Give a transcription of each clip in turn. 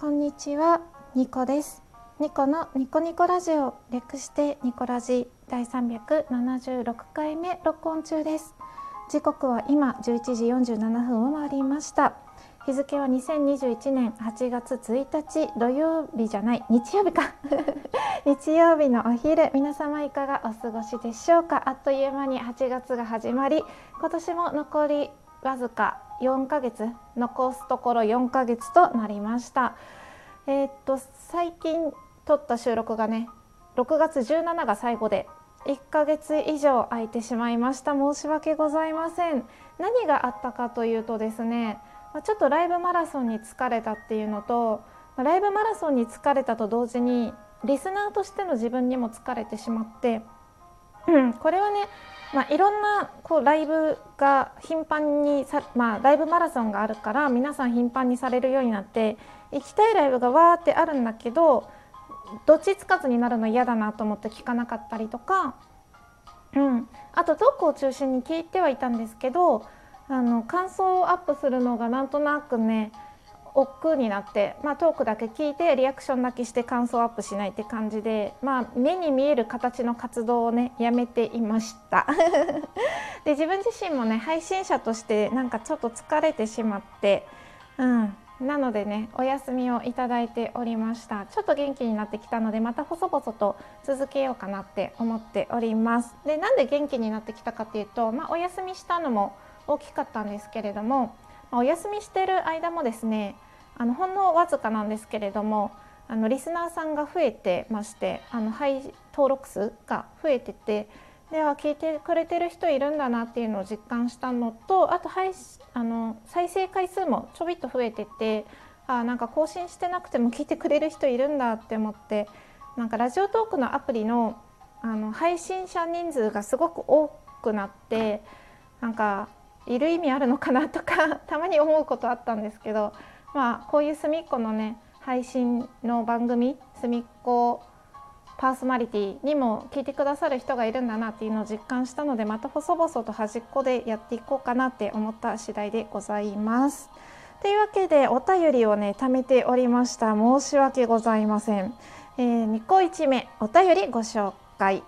こんにちは、ニコです。ニコのニコニコラジオ略してニコラジ第376回目録音中です。時刻は今11時47分を回りました。日付は2021年8月1日土曜日じゃない日曜日か 日曜日のお昼皆様いかがお過ごしでしょうかあっという間に8月が始まり今年も残りわずか4ヶ月残すところ4ヶ月となりました。えーっと最近撮った収録がね6月17が最後で1ヶ月以上空いてしまいました。申し訳ございません。何があったかというとですねちょっとライブマラソンに疲れたっていうのとライブマラソンに疲れたと同時にリスナーとしての自分にも疲れてしまって、うん、これはね、まあ、いろんなこうライブが頻繁にさ、まあ、ライブマラソンがあるから皆さん頻繁にされるようになって行きたいライブがわーってあるんだけどどっちつかずになるの嫌だなと思って聞かなかったりとか、うん、あとトークを中心に聞いてはいたんですけどあの感想をアップするのがなんとなくね億劫になって、まあ、トークだけ聞いてリアクションだけして感想アップしないって感じで、まあ、目に見える形の活動をねやめていました。で自分自身もね配信者としてなんかちょっと疲れてしまって、うん、なのでねお休みをいただいておりました。ちょっと元気になってきたのでまた細々と続けようかなって思っております。でなんで元気になってきたかっていうと、まあ、お休みしたのも大きかったんですけれども、お休みしてる間もですねあのほんのわずかなんですけれどもあのリスナーさんが増えてましてあの配登録数が増えててでは聞いてくれてる人いるんだなっていうのを実感したのとあと配あの再生回数もちょびっと増えててあなんか更新してなくても 聞いてくれる人いるんだって思ってなんかラジオトークのアプリのあの配信者人数がすごく多くなってなんかいる意味あるのかなとか たまに思うことあったんですけどまあこういう隅っこのね配信の番組隅っこパーソナリティにも聞いてくださる人がいるんだなっていうのを実感したのでまた細々と端っこでやっていこうかなって思った次第でございます。というわけでお便りをね貯めておりました申し訳ございません。えー、2個1目お便りご紹介。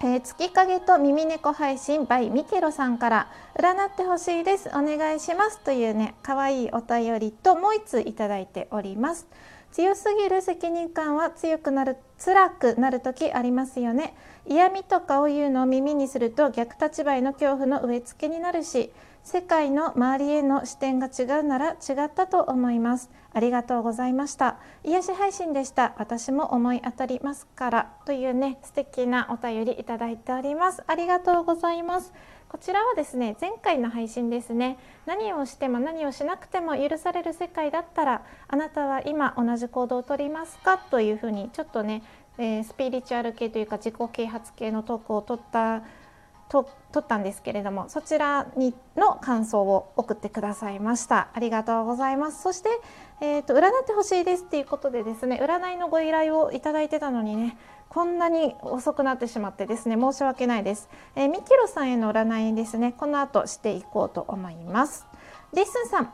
えー、月影と耳猫配信 by ミケロさんから占ってほしいですお願いしますというね可愛いお便りともう1ついただいております。強すぎる責任感は強くなる辛くなる時ありますよね。嫌味とかを言うのを耳にすると逆立場への恐怖の植え付けになるし世界の周りへの視点が違うなら違ったと思います。ありがとうございました。癒し配信でした。私も思い当たりますから。というね素敵なお便りいただいております。ありがとうございます。こちらはですね前回の配信ですね。何をしても何をしなくても許される世界だったらあなたは今同じ行動をとりますか？というふうにちょっとね、えー、スピリチュアル系というか自己啓発系のトークを取った撮ったんですけれどもそちらにの感想を送ってくださいました。ありがとうございます。そして、えーと、占ってほしいですっていうことでですね占いのご依頼をいただいてたのにねこんなに遅くなってしまってですね申し訳ないです、えー、ミキロさんへの占いですねこの後していこうと思います。リッスンさん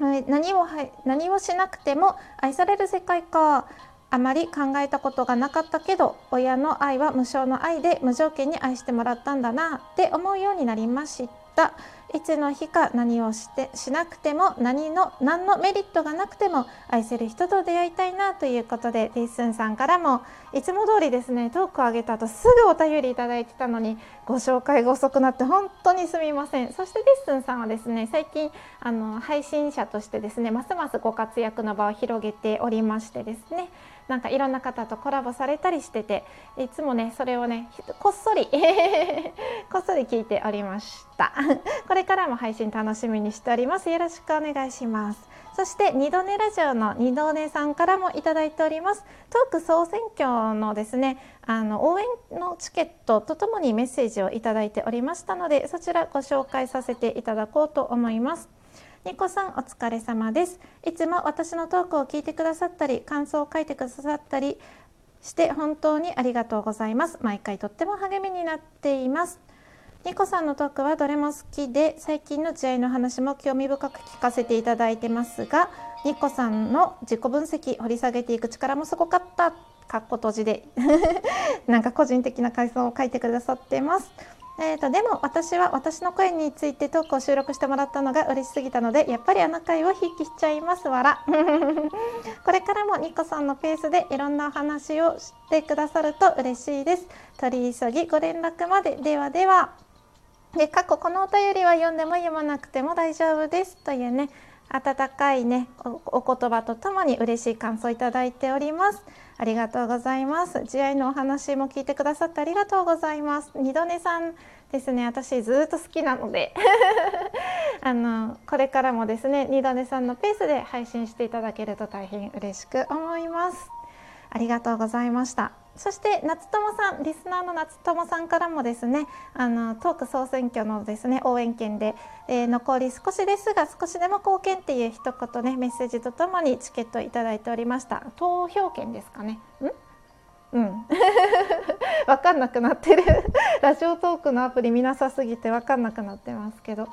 何を何をしなくても愛される世界か。あまり考えたことがなかったけど親の愛は無償の愛で無条件に愛してもらったんだなって思うようになりました。いつの日か何をしてしなくても何の何のメリットがなくても愛せる人と出会いたいなということでリッスンさんからもいつも通りですねトークを上げた後すぐお便りいただいてたのにご紹介が遅くなって本当にすみません。そしてリッスンさんはですね最近あの配信者としてですねますますご活躍の場を広げておりましてですねなんかいろんな方とコラボされたりしてていつもねそれをねこっそり こっそり聞いておりました。これからも配信楽しみにしております。よろしくお願いします。そして二度寝ラジオの二度寝さんからもいただいております。トーク総選挙のですねあの応援のチケットとともにメッセージをいただいておりましたのでそちらご紹介させていただこうと思います。ニコさんお疲れ様です。いつも私のトークを聞いてくださったり感想を書いてくださったりして本当にありがとうございます。毎回とっても励みになっています。ニコさんのトークはどれも好きで最近の時代の話も興味深く聞かせていただいてますがニコさんの自己分析掘り下げていく力もすごかった。かっこ閉じで。なんか個人的な感想を書いてくださってます。えーと、でも私は私の声についてトークを収録してもらったのが嬉しすぎたのでやっぱりあの回を筆記しちゃいますわら。これからもニコさんのペースでいろんなお話をしてくださると嬉しいです。取り急ぎご連絡まで。ではでは。で過去このお便りは読んでも読まなくても大丈夫です。というね温かいねお言葉とともに嬉しい感想いただいております。ありがとうございます。慈愛のお話も聞いてくださってありがとうございます。二度寝さんですね。私ずっと好きなので。あのこれからもですね二度寝さんのペースで配信していただけると大変嬉しく思います。ありがとうございました。そして夏友さんリスナーの夏友さんからもですねあのトーク総選挙のですね応援券で、えー、残り少しですが少しでも貢献っていう一言ねメッセージとともにチケットいただいておりました。投票券ですかね。ん？うん。分かんなくなってる。ラジオトークのアプリ見なさすぎて分かんなくなってますけど。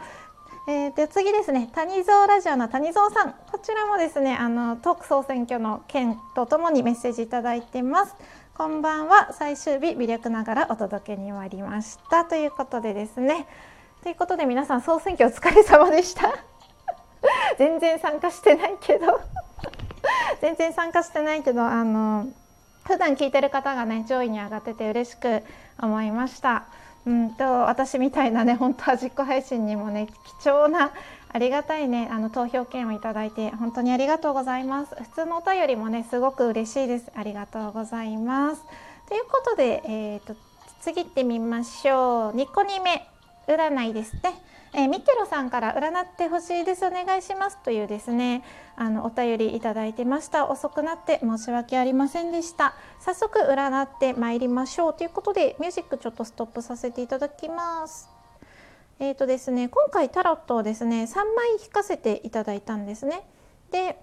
えー、で次ですね。谷蔵ラジオの谷蔵さん。こちらもですねあのトーク総選挙の件とともにメッセージいただいてます。こんばんは。最終日微力ながらお届けに参りましたということでですね。ということで皆さん総選挙お疲れ様でした。全然参加してないけど。全然参加してないけどあの普段聞いてる方がね上位に上がってて嬉しく思いました。うんと私みたいなね本当は実行配信にもね貴重なありがたいねあの投票券をいただいて本当にありがとうございます。普通のお便りもねすごく嬉しいです。ありがとうございます。ということで、えーと、次行ってみましょう。2個2目占いですね。えー、ミケロさんから占ってほしいです。お願いします。というですねあのお便りいただいてました。遅くなって申し訳ありませんでした。早速占って参りましょう。ということでミュージックちょっとストップさせていただきます。えーとですね今回タロットをですね3枚引かせていただいたんですねで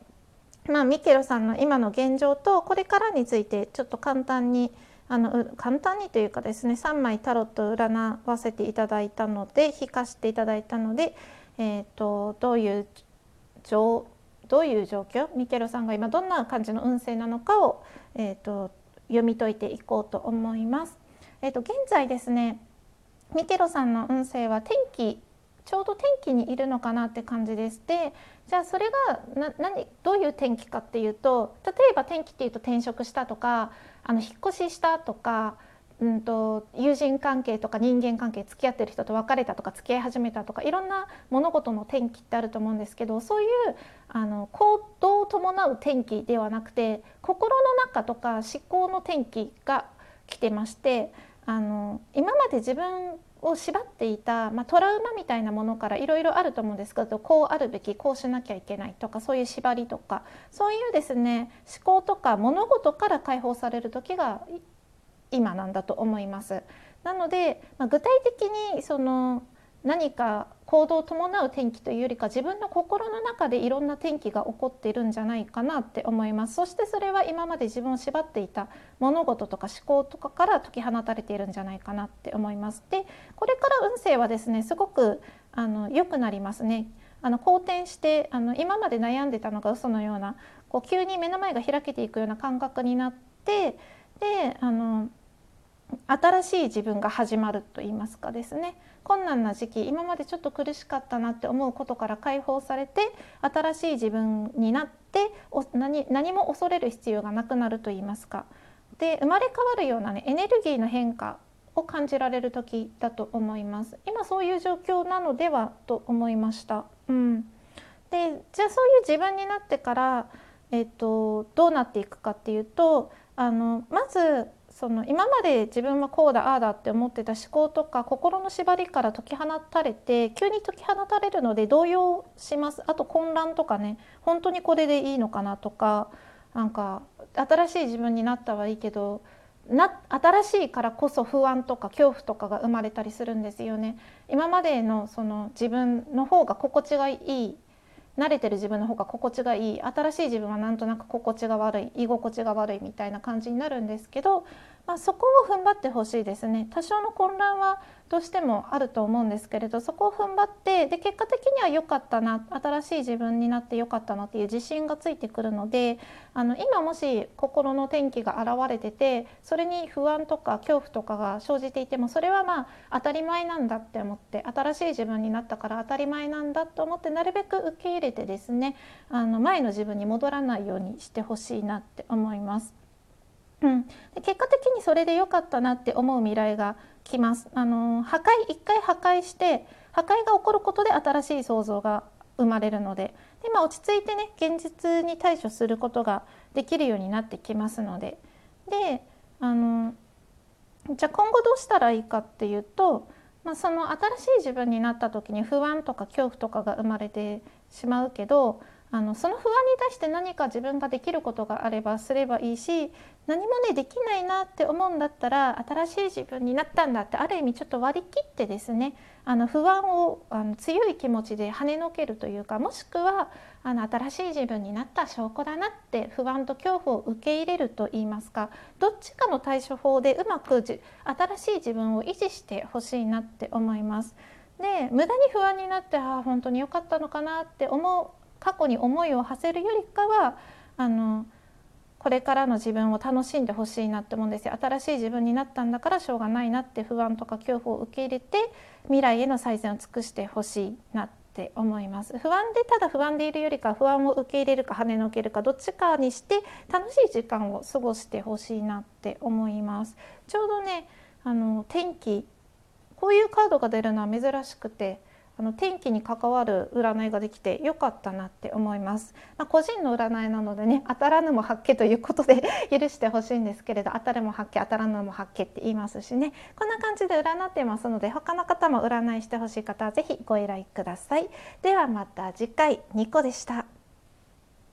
まあミケロさんの今の現状とこれからについてちょっと簡単にあの簡単にというかですね3枚タロットを占わせていただいたので引かせていただいたので、えーと、どういう状どういう状況？ミケロさんが今どんな感じの運勢なのかを、えーと、読み解いていこうと思います。えーと、現在ですねミケロさんの運勢は天気ちょうど天気にいるのかなって感じです。でじゃあそれがな何どういう天気かっていうと例えば天気っていうと転職したとかあの引っ越ししたとか、うんと、友人関係とか人間関係付き合ってる人と別れたとか付き合い始めたとかいろんな物事の転機ってあると思うんですけどそういうあの行動を伴う転機ではなくて心の中とか思考の転機が来てましてあの今まで自分を縛っていた、まあ、トラウマみたいなものからいろいろあると思うんですけどこうあるべきこうしなきゃいけないとかそういう縛りとかそういうですね思考とか物事から解放される時が今なんだと思います。なので、まあ、具体的にその何か行動を伴う転機というよりか自分の心の中でいろんな転機が起こっているんじゃないかなって思います。そしてそれは今まで自分を縛っていた物事とか思考とかから解き放たれているんじゃないかなって思います。でこれから運勢はですねすごくあの良くなりますね。あの好転してあの今まで悩んでたのが嘘のようなこう急に目の前が開けていくような感覚になってであの新しい自分が始まると言いますかですね。困難な時期今までちょっと苦しかったなって思うことから解放されて新しい自分になって何何も恐れる必要がなくなると言いますか。で生まれ変わるような、ね、エネルギーの変化を感じられる時だと思います。今そういう状況なのではと思いました。うん、でじゃあそういう自分になってから、えーとどうなっていくかっていうとあのまずその今まで自分はこうだああだって思ってた思考とか心の縛りから解き放たれて急に解き放たれるので動揺しますあと混乱とかね本当にこれでいいのかなとかなんか新しい自分になったはいいけどな新しいからこそ不安とか恐怖とかが生まれたりするんですよね。今までのその自分の方が心地がいい慣れてる自分の方が心地がいい。新しい自分はなんとなく心地が悪い。居心地が悪いみたいな感じになるんですけどまあ、そこを踏ん張ってほしいですね多少の混乱はどうしてもあると思うんですけれどそこを踏ん張ってで結果的には良かったな新しい自分になって良かったなっていう自信がついてくるのであの今もし心の転機が現れててそれに不安とか恐怖とかが生じていてもそれはまあ当たり前なんだって思って新しい自分になったから当たり前なんだと思ってなるべく受け入れてですねあの前の自分に戻らないようにしてほしいなって思います。うん、で結果的にそれで良かったなって思う未来が来ます。あの破壊一回破壊して破壊が起こることで新しい想像が生まれるので。で、まあ、落ち着いてね現実に対処することができるようになってきますので。であのじゃあ今後どうしたらいいかっていうと、まあ、その新しい自分になった時に不安とか恐怖とかが生まれてしまうけどあのその不安に対して何か自分ができることがあればすればいいし何もねできないなって思うんだったら新しい自分になったんだってある意味ちょっと割り切ってですねあの不安をあの強い気持ちで跳ねのけるというかもしくはあの新しい自分になった証拠だなって不安と恐怖を受け入れると言いますかどっちかの対処法でうまく新しい自分を維持してほしいなって思います。で無駄に不安になってああ本当に良かったのかなって思う過去に思いを馳せるよりかはあのこれからの自分を楽しんでほしいなって思うんですよ。新しい自分になったんだからしょうがないなって不安とか恐怖を受け入れて未来への最善を尽くしてほしいなって思います。不安でただ不安でいるよりか不安を受け入れるか跳ねのけるかどっちかにして楽しい時間を過ごしてほしいなって思います。ちょうどねあの天気こういうカードが出るのは珍しくてあの天気に関わる占いができて良かったなって思います。まあ、個人の占いなのでね当たらぬも発見ということで 許してほしいんですけれど当たるも発見当たらぬも発見って言いますしねこんな感じで占ってますので他の方も占いしてほしい方は是非ご依頼ください。ではまた次回ニコでした。